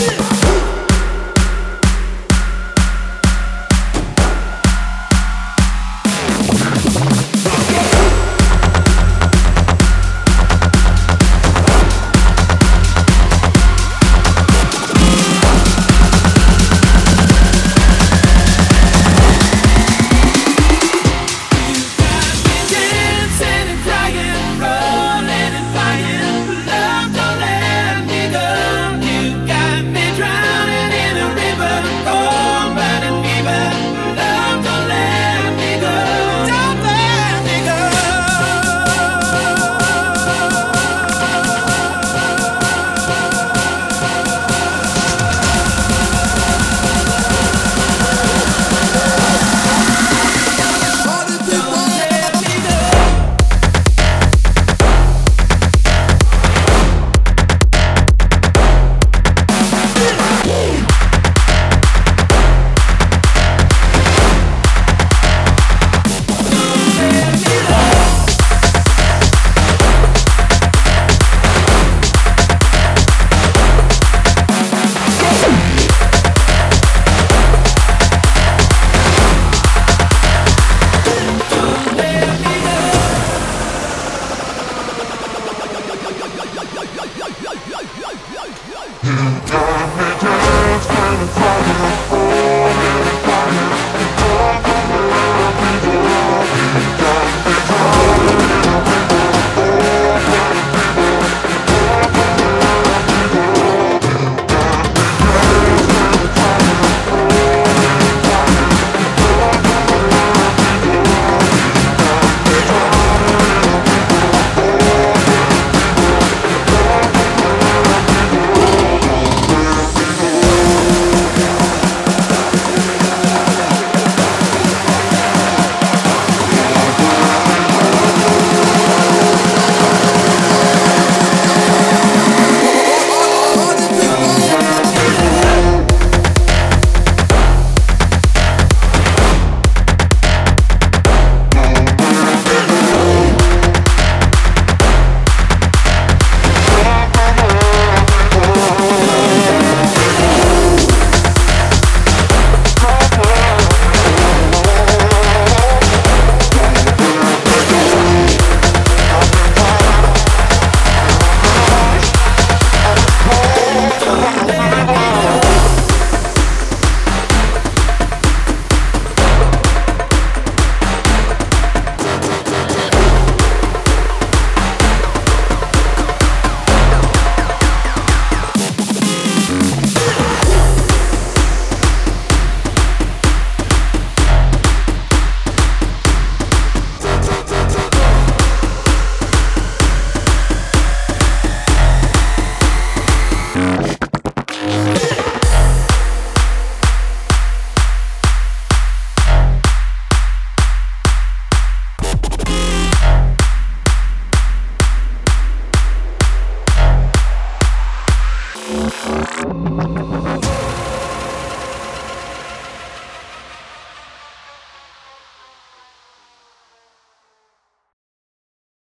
Yeah. Hm.